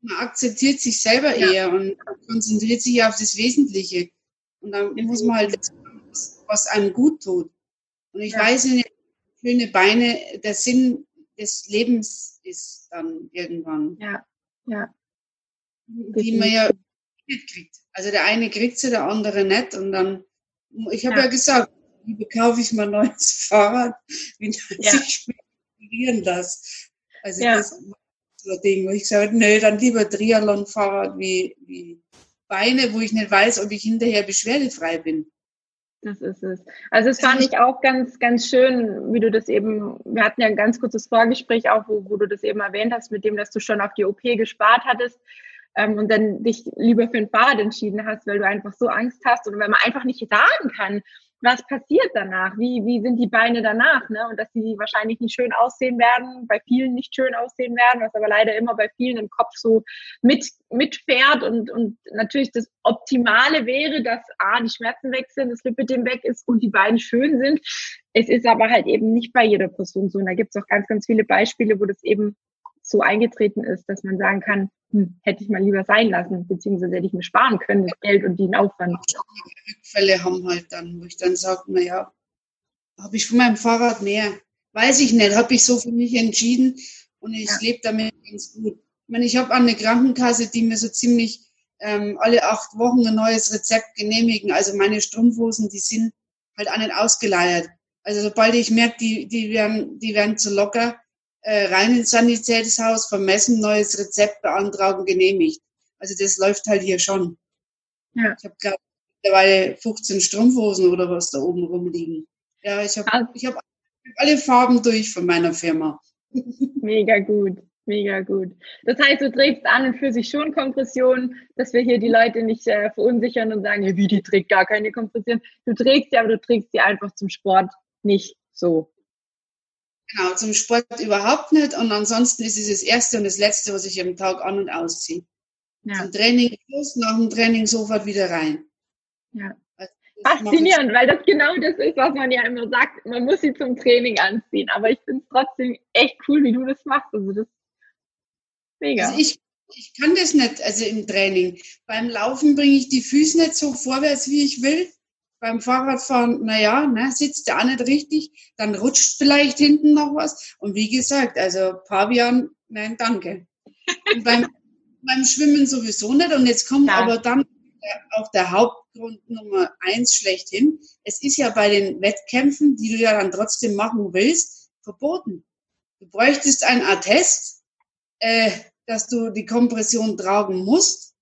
Man akzeptiert sich selber ja. eher und konzentriert sich auf das Wesentliche. Und dann muss man halt was einem gut tut. Und ich ja. weiß nicht, schöne Beine der Sinn des Lebens ist dann irgendwann. Ja, ja. Die man ja nicht kriegt. Also der eine kriegt sie, der andere nicht. Und dann, ich habe ja. ja. gesagt, wie bekaufe ich mal ein neues Fahrrad, wie ja. ich inspirieren das. Also ja. das so ein Ding, wo ich gesagt habe, nee, dann lieber Triathlon-Fahrrad wie, wie Beine, wo ich nicht weiß, ob ich hinterher beschwerdefrei bin. Das ist es. Also es fand ich auch ganz, ganz schön, wie du das eben, wir hatten ja ein ganz kurzes Vorgespräch auch, wo, wo du das eben erwähnt hast, mit dem, dass du schon auf die OP gespart hattest ähm, und dann dich lieber für ein Fahrrad entschieden hast, weil du einfach so Angst hast oder weil man einfach nicht sagen kann, was passiert danach? Wie, wie sind die Beine danach? Ne? Und dass sie wahrscheinlich nicht schön aussehen werden, bei vielen nicht schön aussehen werden, was aber leider immer bei vielen im Kopf so mit, mitfährt. Und, und natürlich das Optimale wäre, dass A, die Schmerzen weg sind, das Lipidem weg ist und die Beine schön sind. Es ist aber halt eben nicht bei jeder Person so. Und da gibt es auch ganz, ganz viele Beispiele, wo das eben so eingetreten ist, dass man sagen kann, hm, hätte ich mal lieber sein lassen, beziehungsweise hätte ich mir sparen können, das Geld und den Aufwand. Rückfälle haben halt dann, wo ich dann sage, naja, habe ich von meinem Fahrrad mehr? Weiß ich nicht, habe ich so für mich entschieden und ich ja. lebe damit ganz gut. Ich meine, ich habe eine Krankenkasse, die mir so ziemlich ähm, alle acht Wochen ein neues Rezept genehmigen. Also meine Strumpfhosen, die sind halt auch nicht ausgeleiert. Also sobald ich merke, die, die, werden, die werden zu locker, äh, rein ins Sanitätshaus, vermessen, neues Rezept beantragen, genehmigt. Also das läuft halt hier schon. Ja. Ich habe, glaube mittlerweile 15 Strumpfhosen oder was da oben rumliegen. Ja, ich habe ich hab alle Farben durch von meiner Firma. Mega gut, mega gut. Das heißt, du trägst an und für sich schon Kompression, dass wir hier die Leute nicht äh, verunsichern und sagen, ja, wie, die trägt gar keine Kompression. Du trägst sie, aber du trägst sie einfach zum Sport nicht so. Genau, zum Sport überhaupt nicht. Und ansonsten ist es das erste und das letzte, was ich am Tag an- und ausziehe. Ja. Zum Training los, nach dem Training sofort wieder rein. Ja. Also Faszinierend, weil das genau das ist, was man ja immer sagt. Man muss sie zum Training anziehen. Aber ich finde es trotzdem echt cool, wie du das machst. Also das mega. Also ich, ich kann das nicht, also im Training. Beim Laufen bringe ich die Füße nicht so vorwärts, wie ich will beim Fahrradfahren, naja, ne, sitzt der auch nicht richtig, dann rutscht vielleicht hinten noch was. Und wie gesagt, also Pavian, nein, danke. Und beim, beim Schwimmen sowieso nicht. Und jetzt kommt ja. aber dann auch der Hauptgrund Nummer eins schlechthin. Es ist ja bei den Wettkämpfen, die du ja dann trotzdem machen willst, verboten. Du bräuchtest ein Attest, äh, dass du die Kompression tragen musst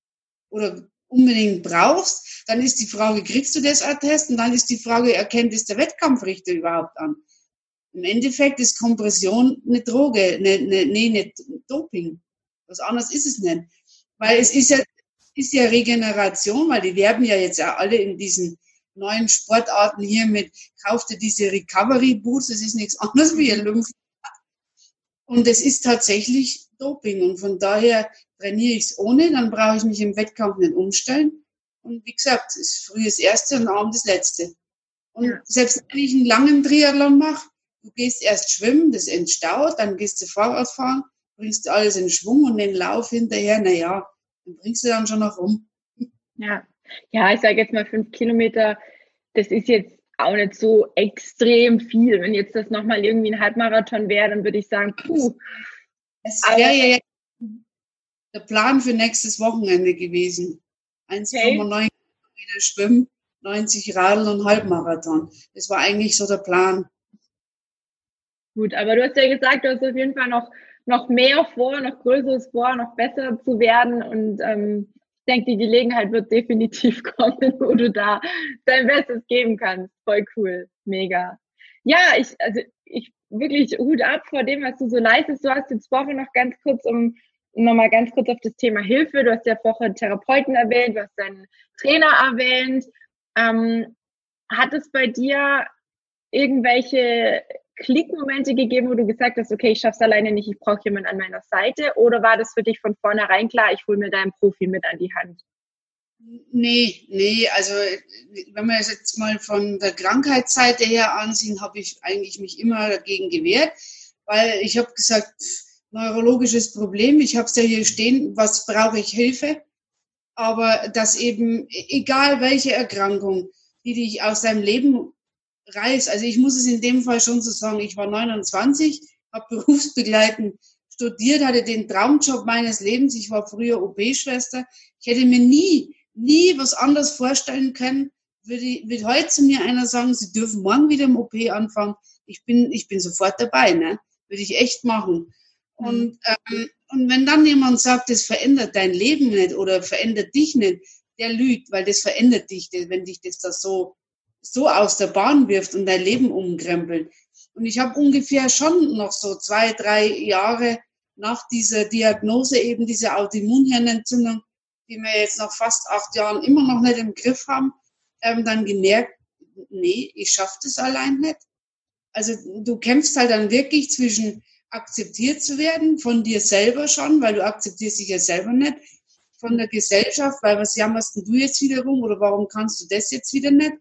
oder unbedingt brauchst, dann ist die Frage, kriegst du das Attest? Und dann ist die Frage, erkennt es der Wettkampfrichter überhaupt an? Im Endeffekt ist Kompression eine Droge, ne, ne, nee, nicht Doping. Was anderes ist es nicht. Weil es ist ja, ist ja Regeneration, weil die werben ja jetzt auch alle in diesen neuen Sportarten hier mit, kaufte diese Recovery Boots, das ist nichts anderes wie ein Lymph. Und es ist tatsächlich Doping. Und von daher trainiere ich es ohne, dann brauche ich mich im Wettkampf nicht umstellen. Und wie gesagt, es ist früh das erste und abend das letzte. Und ja. selbst wenn ich einen langen Triathlon mache, du gehst erst schwimmen, das entstaut, dann gehst du Fahrrad fahren, bringst alles in Schwung und den Lauf hinterher, na ja, dann bringst du dann schon noch rum. Ja, ja ich sage jetzt mal fünf Kilometer, das ist jetzt auch nicht so extrem viel. Wenn jetzt das nochmal irgendwie ein Halbmarathon wäre, dann würde ich sagen, puh. Es wäre ja der Plan für nächstes Wochenende gewesen. 1,9 okay. Kilometer schwimmen, 90 Radl und Halbmarathon. Das war eigentlich so der Plan. Gut, aber du hast ja gesagt, du hast auf jeden Fall noch, noch mehr vor, noch Größeres vor, noch besser zu werden. Und ähm, ich denke, die Gelegenheit wird definitiv kommen, wo du da dein Bestes geben kannst. Voll cool, mega. Ja, ich, also ich wirklich Hut ab vor dem, was du so leistest. Du hast jetzt vorhin noch ganz kurz, um nochmal ganz kurz auf das Thema Hilfe. Du hast ja vorher Therapeuten erwähnt, du hast deinen Trainer erwähnt. Ähm, hat es bei dir irgendwelche Klickmomente gegeben, wo du gesagt hast, okay, ich schaff's alleine nicht, ich brauche jemanden an meiner Seite? Oder war das für dich von vornherein klar, ich hole mir da einen Profi mit an die Hand? Nee, nee, also wenn wir es jetzt mal von der Krankheitsseite her ansehen, habe ich eigentlich mich immer dagegen gewehrt, weil ich habe gesagt, neurologisches Problem, ich habe es ja hier stehen, was brauche ich Hilfe? Aber dass eben, egal welche Erkrankung, die dich aus deinem Leben reißt, also ich muss es in dem Fall schon so sagen, ich war 29, habe berufsbegleitend studiert, hatte den Traumjob meines Lebens, ich war früher OB-Schwester, ich hätte mir nie nie was anderes vorstellen können. Würde, würde heute zu mir einer sagen, Sie dürfen morgen wieder im OP anfangen. Ich bin, ich bin sofort dabei, ne? Würde ich echt machen. Mhm. Und, ähm, und wenn dann jemand sagt, das verändert dein Leben nicht oder verändert dich nicht, der lügt, weil das verändert dich, wenn dich das da so, so aus der Bahn wirft und dein Leben umkrempelt. Und ich habe ungefähr schon noch so zwei, drei Jahre nach dieser Diagnose eben diese Autoimmunhirnentzündung die wir jetzt nach fast acht Jahren immer noch nicht im Griff haben, ähm, dann gemerkt, nee, ich schaffe das allein nicht. Also du kämpfst halt dann wirklich zwischen akzeptiert zu werden von dir selber schon, weil du akzeptierst dich ja selber nicht, von der Gesellschaft, weil was jammerst denn du jetzt wieder rum oder warum kannst du das jetzt wieder nicht?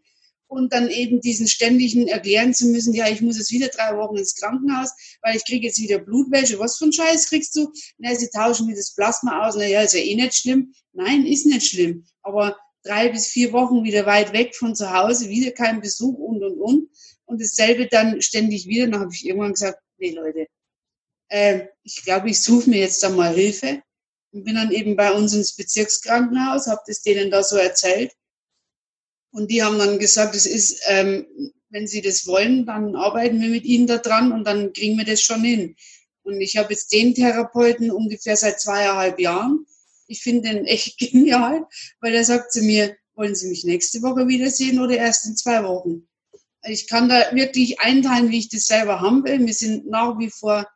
und dann eben diesen ständigen erklären zu müssen, ja, ich muss jetzt wieder drei Wochen ins Krankenhaus, weil ich kriege jetzt wieder Blutwäsche. Was für ein Scheiß kriegst du? Na, sie tauschen mir das Plasma aus. Na ja, ist ja eh nicht schlimm. Nein, ist nicht schlimm. Aber drei bis vier Wochen wieder weit weg von zu Hause, wieder kein Besuch und, und, und. Und dasselbe dann ständig wieder. Dann habe ich irgendwann gesagt, nee, Leute, äh, ich glaube, ich suche mir jetzt da mal Hilfe. Und bin dann eben bei uns ins Bezirkskrankenhaus, habe das denen da so erzählt. Und die haben dann gesagt, es ist, ähm, wenn Sie das wollen, dann arbeiten wir mit Ihnen da dran und dann kriegen wir das schon hin. Und ich habe jetzt den Therapeuten ungefähr seit zweieinhalb Jahren. Ich finde den echt genial, weil er sagt zu mir, wollen Sie mich nächste Woche wiedersehen oder erst in zwei Wochen? Ich kann da wirklich einteilen, wie ich das selber haben will. Wir sind nach wie vor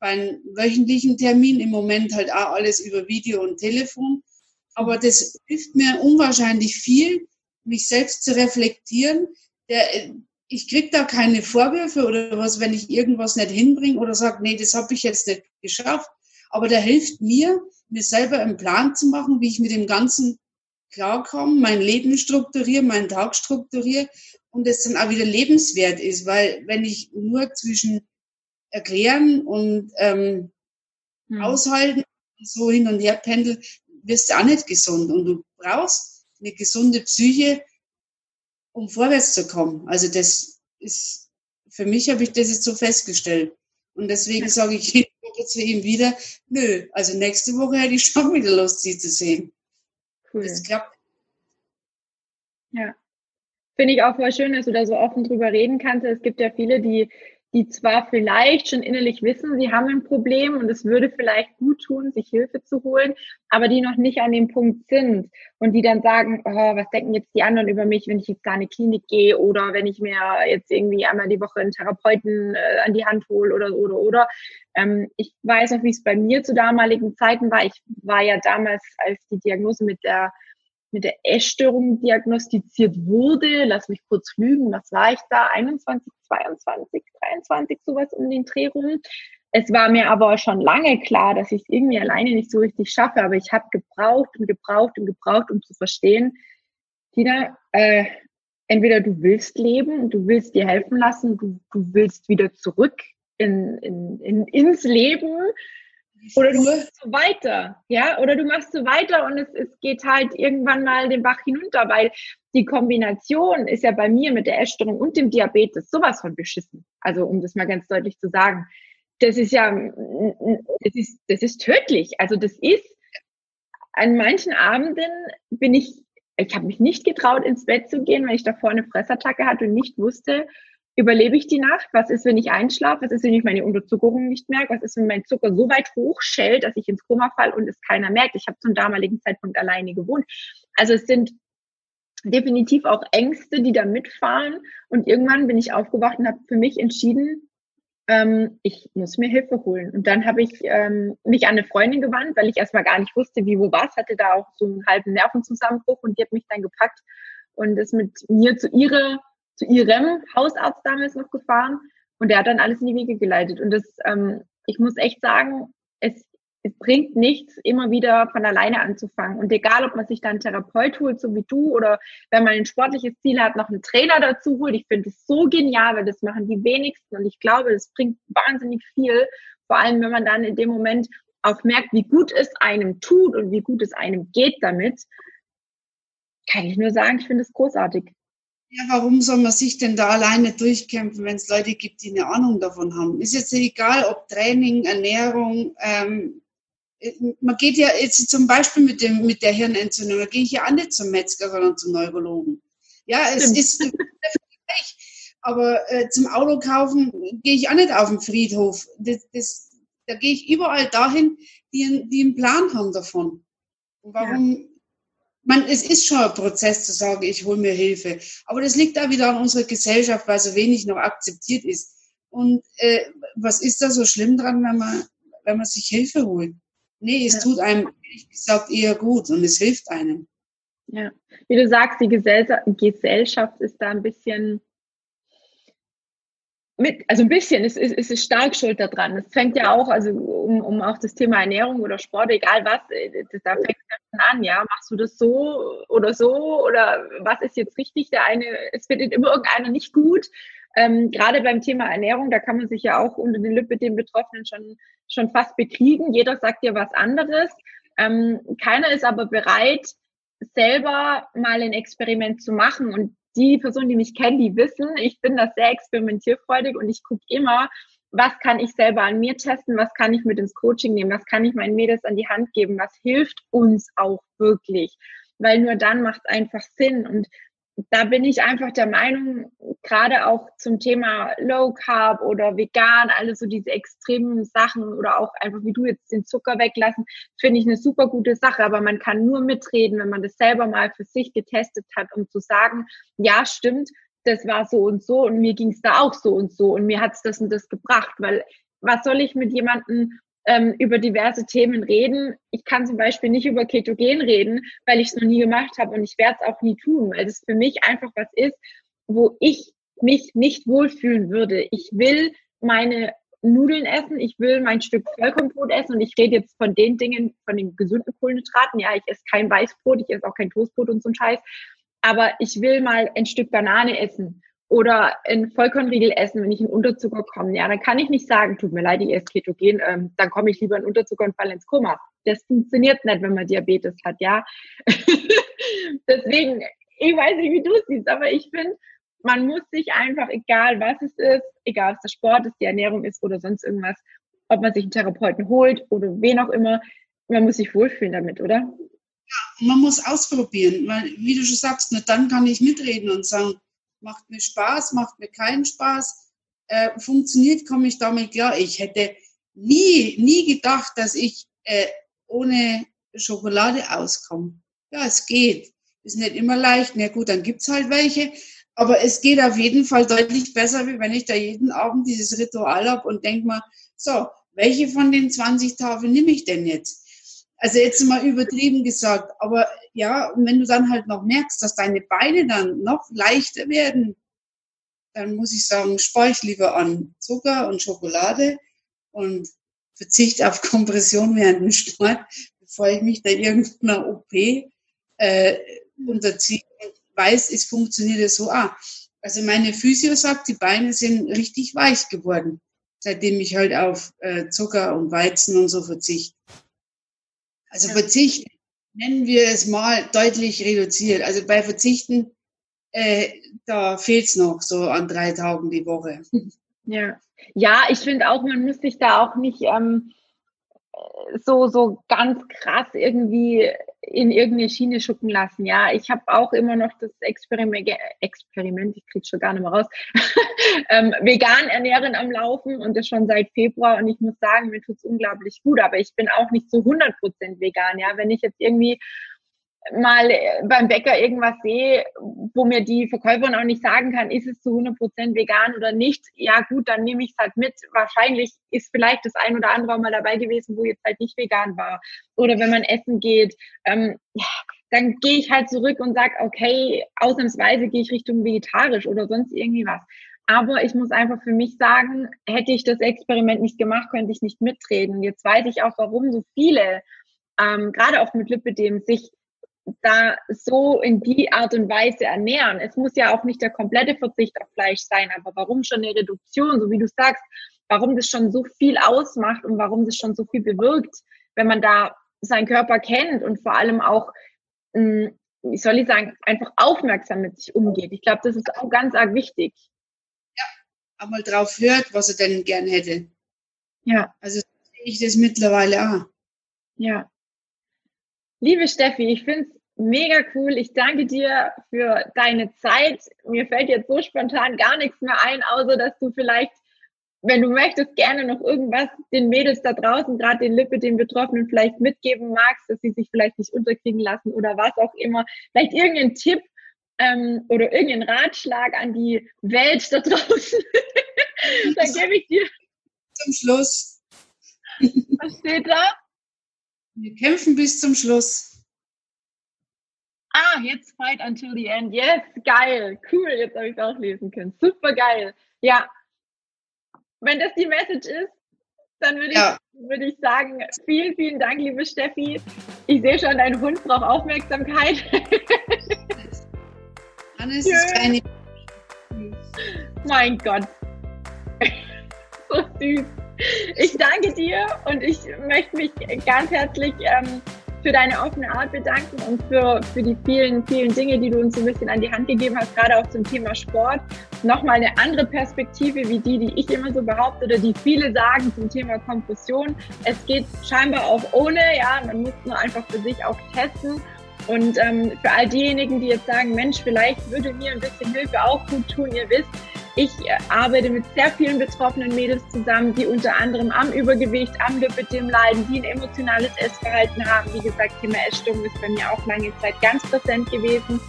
bei einem wöchentlichen Termin, im Moment halt auch alles über Video und Telefon. Aber das hilft mir unwahrscheinlich viel, mich selbst zu reflektieren. Der, ich kriege da keine Vorwürfe oder was, wenn ich irgendwas nicht hinbringe oder sage, nee, das habe ich jetzt nicht geschafft. Aber der hilft mir, mir selber einen Plan zu machen, wie ich mit dem Ganzen klarkomme, mein Leben strukturiere, meinen Tag strukturiere und es dann auch wieder lebenswert ist. Weil wenn ich nur zwischen erklären und ähm, hm. aushalten so hin und her pendel, wirst du auch nicht gesund. Und du brauchst eine gesunde Psyche, um vorwärts zu kommen. Also das ist, für mich habe ich das jetzt so festgestellt. Und deswegen sage ich jede Woche zu ihm wieder, nö, also nächste Woche hätte ich schon wieder Lust, sie zu sehen. Cool. Das klappt. Ja. Finde ich auch voll schön, dass du da so offen drüber reden kannst. Es gibt ja viele, die, die zwar vielleicht schon innerlich wissen, sie haben ein Problem und es würde vielleicht gut tun, sich Hilfe zu holen, aber die noch nicht an dem Punkt sind und die dann sagen, oh, was denken jetzt die anderen über mich, wenn ich jetzt da in die Klinik gehe oder wenn ich mir jetzt irgendwie einmal die Woche einen Therapeuten äh, an die Hand hole oder oder oder. Ähm, ich weiß noch, wie es bei mir zu damaligen Zeiten war. Ich war ja damals, als die Diagnose mit der mit der Essstörung diagnostiziert wurde. Lass mich kurz lügen, was war ich da? 21, 22, 23, sowas um den Dreh rum. Es war mir aber schon lange klar, dass ich es irgendwie alleine nicht so richtig schaffe, aber ich habe gebraucht und gebraucht und gebraucht, um zu verstehen, Tina, äh, entweder du willst leben, du willst dir helfen lassen, du, du willst wieder zurück in, in, in, ins Leben oder du machst so weiter, ja, oder du machst so weiter und es, es geht halt irgendwann mal den Bach hinunter, weil die Kombination ist ja bei mir mit der Essstörung und dem Diabetes sowas von beschissen. Also um das mal ganz deutlich zu sagen. Das ist ja, das ist, das ist tödlich. Also das ist, an manchen Abenden bin ich, ich habe mich nicht getraut, ins Bett zu gehen, weil ich davor eine Fressattacke hatte und nicht wusste, überlebe ich die Nacht? Was ist, wenn ich einschlafe? Was ist, wenn ich meine Unterzuckerung nicht merke? Was ist, wenn mein Zucker so weit hochschellt, dass ich ins Koma falle und es keiner merkt? Ich habe zum damaligen Zeitpunkt alleine gewohnt. Also es sind definitiv auch Ängste, die da mitfahren. Und irgendwann bin ich aufgewacht und habe für mich entschieden, ähm, ich muss mir Hilfe holen. Und dann habe ich ähm, mich an eine Freundin gewandt, weil ich erstmal gar nicht wusste, wie, wo was, hatte da auch so einen halben Nervenzusammenbruch und die hat mich dann gepackt und ist mit mir zu ihrer zu ihrem Hausarzt damals noch gefahren und der hat dann alles in die Wege geleitet. Und das, ähm, ich muss echt sagen, es, es bringt nichts, immer wieder von alleine anzufangen. Und egal, ob man sich dann einen Therapeut holt, so wie du, oder wenn man ein sportliches Ziel hat, noch einen Trainer dazu holt. Ich finde es so genial, weil das machen die wenigsten. Und ich glaube, das bringt wahnsinnig viel. Vor allem, wenn man dann in dem Moment auch merkt, wie gut es einem tut und wie gut es einem geht damit, kann ich nur sagen, ich finde es großartig. Ja, warum soll man sich denn da alleine durchkämpfen, wenn es Leute gibt, die eine Ahnung davon haben? Ist jetzt egal, ob Training, Ernährung, ähm, man geht ja jetzt zum Beispiel mit, dem, mit der Hirnentzündung, da gehe ich ja auch nicht zum Metzger, sondern zum Neurologen. Ja, es ist aber äh, zum Auto kaufen gehe ich auch nicht auf den Friedhof. Das, das, da gehe ich überall dahin, die, die einen Plan haben davon. Und warum man, es ist schon ein Prozess zu sagen, ich hole mir Hilfe. Aber das liegt da wieder an unserer Gesellschaft, weil so wenig noch akzeptiert ist. Und äh, was ist da so schlimm dran, wenn man, wenn man sich Hilfe holt? Nee, es ja. tut einem, ehrlich gesagt, eher gut und es hilft einem. Ja, wie du sagst, die Gesellschaft ist da ein bisschen mit, also ein bisschen, es ist, es ist stark schuld daran. Es fängt ja auch, also um, um auch das Thema Ernährung oder Sport, egal was, äh, da fängt es an, ja, machst du das so oder so oder was ist jetzt richtig? Der eine, es findet immer irgendeiner nicht gut. Ähm, gerade beim Thema Ernährung, da kann man sich ja auch unter den Lippen den Betroffenen schon, schon fast bekriegen. Jeder sagt dir was anderes. Ähm, keiner ist aber bereit, selber mal ein Experiment zu machen. Und die Personen, die mich kennen, die wissen, ich bin da sehr experimentierfreudig und ich gucke immer, was kann ich selber an mir testen, was kann ich mit ins Coaching nehmen, was kann ich meinen Mädels an die Hand geben, was hilft uns auch wirklich. Weil nur dann macht es einfach Sinn. Und da bin ich einfach der Meinung, gerade auch zum Thema Low Carb oder vegan, alles so diese extremen Sachen oder auch einfach wie du jetzt den Zucker weglassen, finde ich eine super gute Sache. Aber man kann nur mitreden, wenn man das selber mal für sich getestet hat, um zu sagen, ja, stimmt, das war so und so und mir ging es da auch so und so und mir hat es das und das gebracht. Weil was soll ich mit jemandem ähm, über diverse Themen reden. Ich kann zum Beispiel nicht über Ketogen reden, weil ich es noch nie gemacht habe und ich werde es auch nie tun, weil es für mich einfach was ist, wo ich mich nicht wohlfühlen würde. Ich will meine Nudeln essen, ich will mein Stück Vollkornbrot essen und ich rede jetzt von den Dingen, von den gesunden Kohlenhydraten. Ja, ich esse kein Weißbrot, ich esse auch kein Toastbrot und so ein Scheiß. Aber ich will mal ein Stück Banane essen oder ein Vollkornriegel essen, wenn ich in Unterzucker komme. Ja, dann kann ich nicht sagen, tut mir leid, ich esse Ketogen, ähm, dann komme ich lieber in Unterzucker und falle ins Koma. Das funktioniert nicht, wenn man Diabetes hat, ja. Deswegen, ich weiß nicht, wie du es siehst, aber ich finde, man muss sich einfach, egal was es ist, egal was der Sport ist, die Ernährung ist oder sonst irgendwas, ob man sich einen Therapeuten holt oder wen auch immer, man muss sich wohlfühlen damit, oder? Ja, man muss ausprobieren, weil, wie du schon sagst, nur dann kann ich mitreden und sagen, macht mir Spaß, macht mir keinen Spaß. äh, funktioniert, komme ich damit klar. Ich hätte nie, nie gedacht, dass ich äh, ohne Schokolade auskomme. Ja, es geht. Ist nicht immer leicht. Na gut, dann gibt's halt welche. Aber es geht auf jeden Fall deutlich besser, wie wenn ich da jeden Abend dieses Ritual habe und denk mal, so, welche von den 20 Tafeln nehme ich denn jetzt? Also jetzt mal übertrieben gesagt. Aber ja, und wenn du dann halt noch merkst, dass deine Beine dann noch leichter werden, dann muss ich sagen, spare ich lieber an Zucker und Schokolade und verzichte auf Kompression während dem Sport, bevor ich mich da irgendeiner OP äh, unterziehe und weiß, es funktioniert so auch. Also meine Physio sagt, die Beine sind richtig weich geworden, seitdem ich halt auf äh, Zucker und Weizen und so verzichte. Also ja. Verzicht nennen wir es mal deutlich reduziert. Also bei Verzichten, äh, da fehlt's noch so an drei Tagen die Woche. Ja, ja ich finde auch, man muss sich da auch nicht ähm, so, so ganz krass irgendwie in irgendeine Schiene schucken lassen. Ja, ich habe auch immer noch das Experiment, Experiment ich kriege schon gar nicht mehr raus, ähm, vegan ernähren am Laufen und das schon seit Februar. Und ich muss sagen, mir tut's unglaublich gut, aber ich bin auch nicht zu 100 Prozent vegan. Ja, wenn ich jetzt irgendwie mal äh, beim Bäcker irgendwas sehe, wo mir die Verkäuferin auch nicht sagen kann, ist es zu 100% vegan oder nicht, ja gut, dann nehme ich es halt mit. Wahrscheinlich ist vielleicht das ein oder andere mal dabei gewesen, wo jetzt halt nicht vegan war. Oder wenn man essen geht, ähm, ja, dann gehe ich halt zurück und sage, okay, ausnahmsweise gehe ich Richtung vegetarisch oder sonst irgendwie was. Aber ich muss einfach für mich sagen, hätte ich das Experiment nicht gemacht, könnte ich nicht mitreden. Jetzt weiß ich auch, warum so viele, ähm, gerade auch mit Lipidem, sich da so in die Art und Weise ernähren. Es muss ja auch nicht der komplette Verzicht auf Fleisch sein, aber warum schon eine Reduktion, so wie du sagst, warum das schon so viel ausmacht und warum das schon so viel bewirkt, wenn man da seinen Körper kennt und vor allem auch, hm, wie soll ich sagen, einfach aufmerksam mit sich umgeht. Ich glaube, das ist auch ganz arg wichtig. Ja, einmal drauf hört, was er denn gern hätte. Ja. Also sehe ich das mittlerweile auch. Ja. Liebe Steffi, ich finde es mega cool. Ich danke dir für deine Zeit. Mir fällt jetzt so spontan gar nichts mehr ein, außer dass du vielleicht, wenn du möchtest, gerne noch irgendwas den Mädels da draußen, gerade den Lippe, den Betroffenen vielleicht mitgeben magst, dass sie sich vielleicht nicht unterkriegen lassen oder was auch immer. Vielleicht irgendeinen Tipp ähm, oder irgendeinen Ratschlag an die Welt da draußen. Dann gebe ich dir. Zum Schluss. Was steht da? Wir kämpfen bis zum Schluss. Ah, jetzt fight until the end. Yes, geil. Cool, jetzt habe ich es auch lesen können. Super geil. Ja. Wenn das die Message ist, dann würde ja. ich, würd ich sagen, vielen, vielen Dank, liebe Steffi. Ich sehe schon, dein Hund braucht Aufmerksamkeit. Hannes ist keine. Mein Gott. so süß. Ich danke dir und ich möchte mich ganz herzlich ähm, für deine offene Art bedanken und für, für die vielen, vielen Dinge, die du uns so ein bisschen an die Hand gegeben hast, gerade auch zum Thema Sport. Nochmal eine andere Perspektive wie die, die ich immer so behaupte oder die viele sagen zum Thema Kompression. Es geht scheinbar auch ohne, ja, man muss nur einfach für sich auch testen. Und ähm, für all diejenigen, die jetzt sagen, Mensch, vielleicht würde mir ein bisschen Hilfe auch gut tun, ihr wisst, ich arbeite mit sehr vielen betroffenen Mädels zusammen, die unter anderem am Übergewicht, am Lipidem leiden, die ein emotionales Essverhalten haben. Wie gesagt, Thema Essstörung ist bei mir auch lange Zeit ganz präsent gewesen.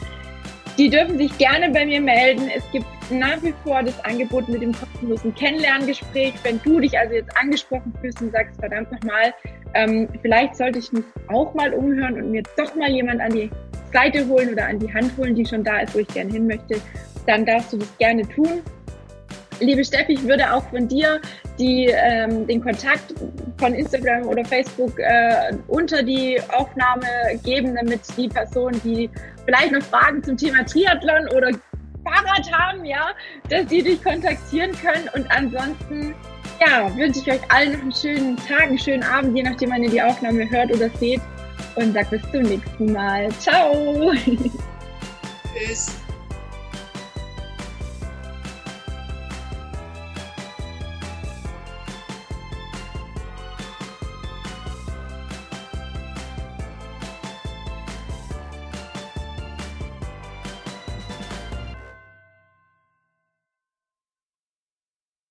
Die dürfen sich gerne bei mir melden. Es gibt nach wie vor das Angebot mit dem kostenlosen Kennenlerngespräch. Wenn du dich also jetzt angesprochen fühlst und sagst, verdammt nochmal, ähm, vielleicht sollte ich mich auch mal umhören und mir doch mal jemand an die Seite holen oder an die Hand holen, die schon da ist, wo ich gerne hin möchte, dann darfst du das gerne tun. Liebe Steffi, ich würde auch von dir die, ähm, den Kontakt von Instagram oder Facebook äh, unter die Aufnahme geben, damit die Personen, die vielleicht noch Fragen zum Thema Triathlon oder Fahrrad haben, ja, dass die dich kontaktieren können. Und ansonsten, ja, wünsche ich euch allen noch einen schönen Tag, einen schönen Abend, je nachdem, wann ihr die Aufnahme hört oder seht. Und sag bis zum nächsten Mal. Ciao. Tschüss.